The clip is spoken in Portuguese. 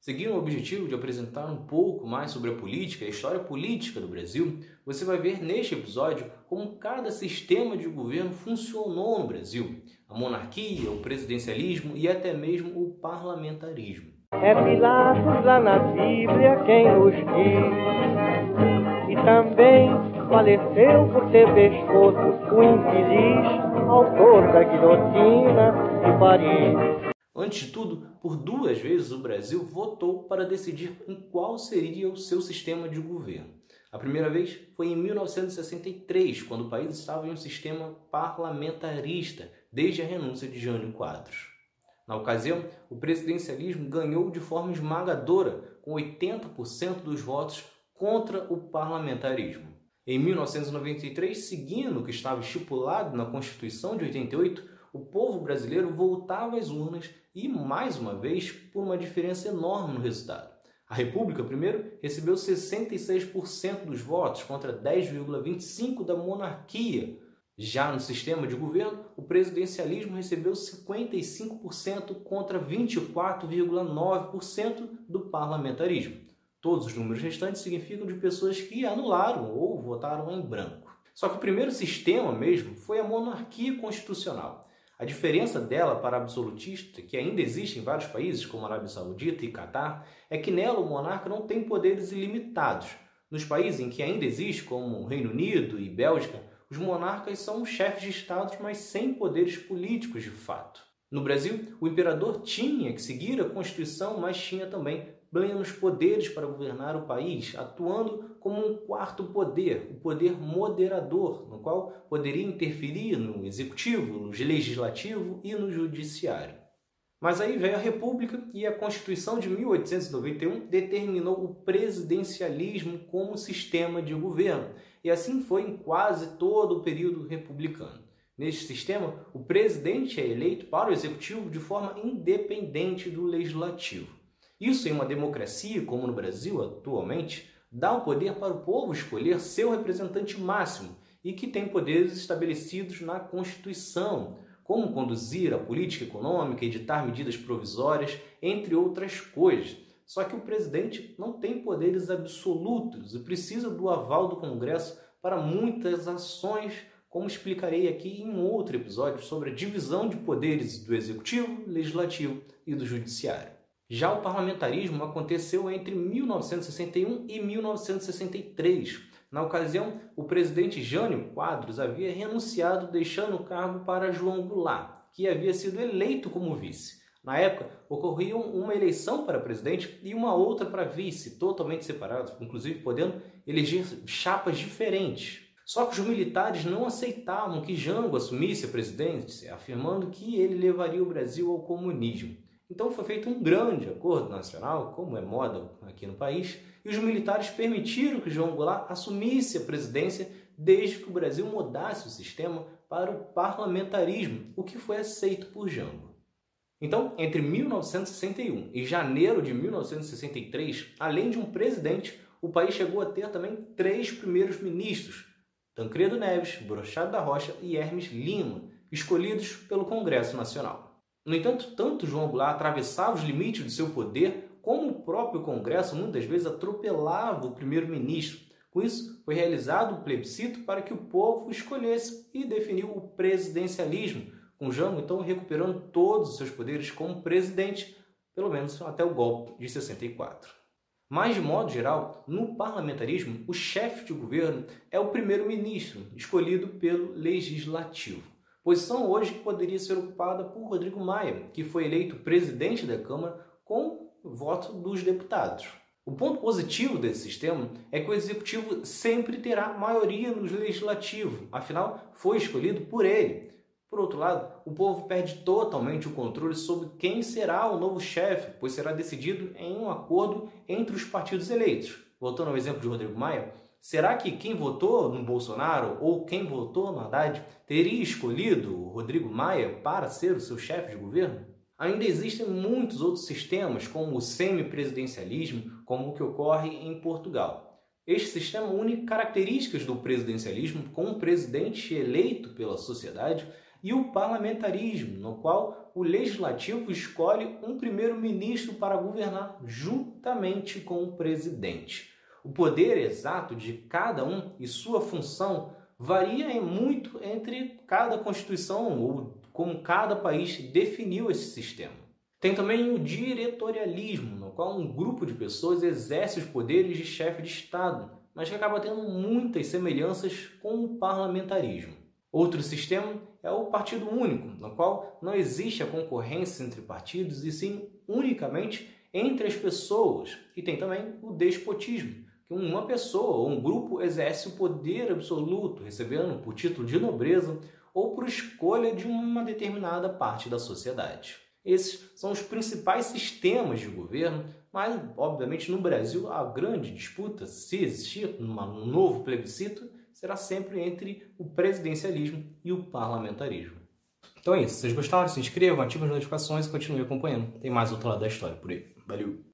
Seguindo o objetivo de apresentar um pouco mais sobre a política e a história política do Brasil, você vai ver neste episódio como cada sistema de governo funcionou no Brasil: a monarquia, o presidencialismo e até mesmo o parlamentarismo. É Pilatos lá na Bíblia quem nos diz, e também faleceu por ter pescoço o infeliz autor da guilhotina de Paris. Antes de tudo, por duas vezes o Brasil votou para decidir em qual seria o seu sistema de governo. A primeira vez foi em 1963, quando o país estava em um sistema parlamentarista, desde a renúncia de Jânio Quadros. Na ocasião, o presidencialismo ganhou de forma esmagadora, com 80% dos votos contra o parlamentarismo. Em 1993, seguindo o que estava estipulado na Constituição de 88, o povo brasileiro voltava às urnas e, mais uma vez, por uma diferença enorme no resultado. A República, primeiro, recebeu 66% dos votos contra 10,25% da monarquia. Já no sistema de governo, o presidencialismo recebeu 55% contra 24,9% do parlamentarismo. Todos os números restantes significam de pessoas que anularam ou votaram em branco. Só que o primeiro sistema mesmo foi a monarquia constitucional. A diferença dela para a absolutista, que ainda existe em vários países, como Arábia Saudita e Catar, é que nela o monarca não tem poderes ilimitados. Nos países em que ainda existe, como Reino Unido e Bélgica, os monarcas são chefes de estados, mas sem poderes políticos de fato. No Brasil, o imperador tinha que seguir a Constituição, mas tinha também plenos poderes para governar o país, atuando como um quarto poder, o poder moderador, no qual poderia interferir no executivo, no legislativo e no judiciário. Mas aí veio a República e a Constituição de 1891 determinou o presidencialismo como sistema de governo, e assim foi em quase todo o período republicano. Neste sistema, o presidente é eleito para o executivo de forma independente do legislativo. Isso em uma democracia como no Brasil atualmente dá o poder para o povo escolher seu representante máximo e que tem poderes estabelecidos na Constituição, como conduzir a política econômica, editar medidas provisórias, entre outras coisas. Só que o presidente não tem poderes absolutos e precisa do aval do Congresso para muitas ações, como explicarei aqui em outro episódio sobre a divisão de poderes do executivo, legislativo e do judiciário. Já o parlamentarismo aconteceu entre 1961 e 1963. Na ocasião, o presidente Jânio Quadros havia renunciado, deixando o cargo para João Goulart, que havia sido eleito como vice. Na época, ocorria uma eleição para presidente e uma outra para vice, totalmente separados, inclusive podendo eleger chapas diferentes. Só que os militares não aceitavam que Jango assumisse a presidência, afirmando que ele levaria o Brasil ao comunismo. Então foi feito um grande acordo nacional, como é moda aqui no país, e os militares permitiram que João Goulart assumisse a presidência desde que o Brasil mudasse o sistema para o parlamentarismo, o que foi aceito por Jango. Então, entre 1961 e janeiro de 1963, além de um presidente, o país chegou a ter também três primeiros ministros: Tancredo Neves, Brochado da Rocha e Hermes Lima, escolhidos pelo Congresso Nacional. No entanto, tanto João Goulart atravessava os limites de seu poder, como o próprio Congresso muitas vezes atropelava o primeiro-ministro. Com isso, foi realizado o plebiscito para que o povo escolhesse e definiu o presidencialismo, com Jango então recuperando todos os seus poderes como presidente, pelo menos até o golpe de 64. Mas, de modo geral, no parlamentarismo, o chefe de governo é o primeiro-ministro, escolhido pelo legislativo posição hoje que poderia ser ocupada por Rodrigo Maia, que foi eleito presidente da Câmara com voto dos deputados. O ponto positivo desse sistema é que o executivo sempre terá maioria no legislativo, afinal, foi escolhido por ele. Por outro lado, o povo perde totalmente o controle sobre quem será o novo chefe, pois será decidido em um acordo entre os partidos eleitos. Voltando ao exemplo de Rodrigo Maia, Será que quem votou no Bolsonaro ou quem votou no Haddad teria escolhido o Rodrigo Maia para ser o seu chefe de governo? Ainda existem muitos outros sistemas, como o semipresidencialismo, como o que ocorre em Portugal. Este sistema une características do presidencialismo com um presidente eleito pela sociedade e o parlamentarismo, no qual o legislativo escolhe um primeiro-ministro para governar juntamente com o presidente. O poder exato de cada um e sua função varia muito entre cada constituição ou como cada país definiu esse sistema. Tem também o diretorialismo, no qual um grupo de pessoas exerce os poderes de chefe de Estado, mas que acaba tendo muitas semelhanças com o parlamentarismo. Outro sistema é o partido único, no qual não existe a concorrência entre partidos e sim unicamente entre as pessoas. E tem também o despotismo, que uma pessoa ou um grupo exerce o poder absoluto, recebendo por título de nobreza ou por escolha de uma determinada parte da sociedade. Esses são os principais sistemas de governo, mas, obviamente, no Brasil, a grande disputa, se existir um novo plebiscito, será sempre entre o presidencialismo e o parlamentarismo. Então é isso. Se vocês gostaram, se inscrevam, ativem as notificações e continuem acompanhando. Tem mais outro lado da história por aí. Valeu!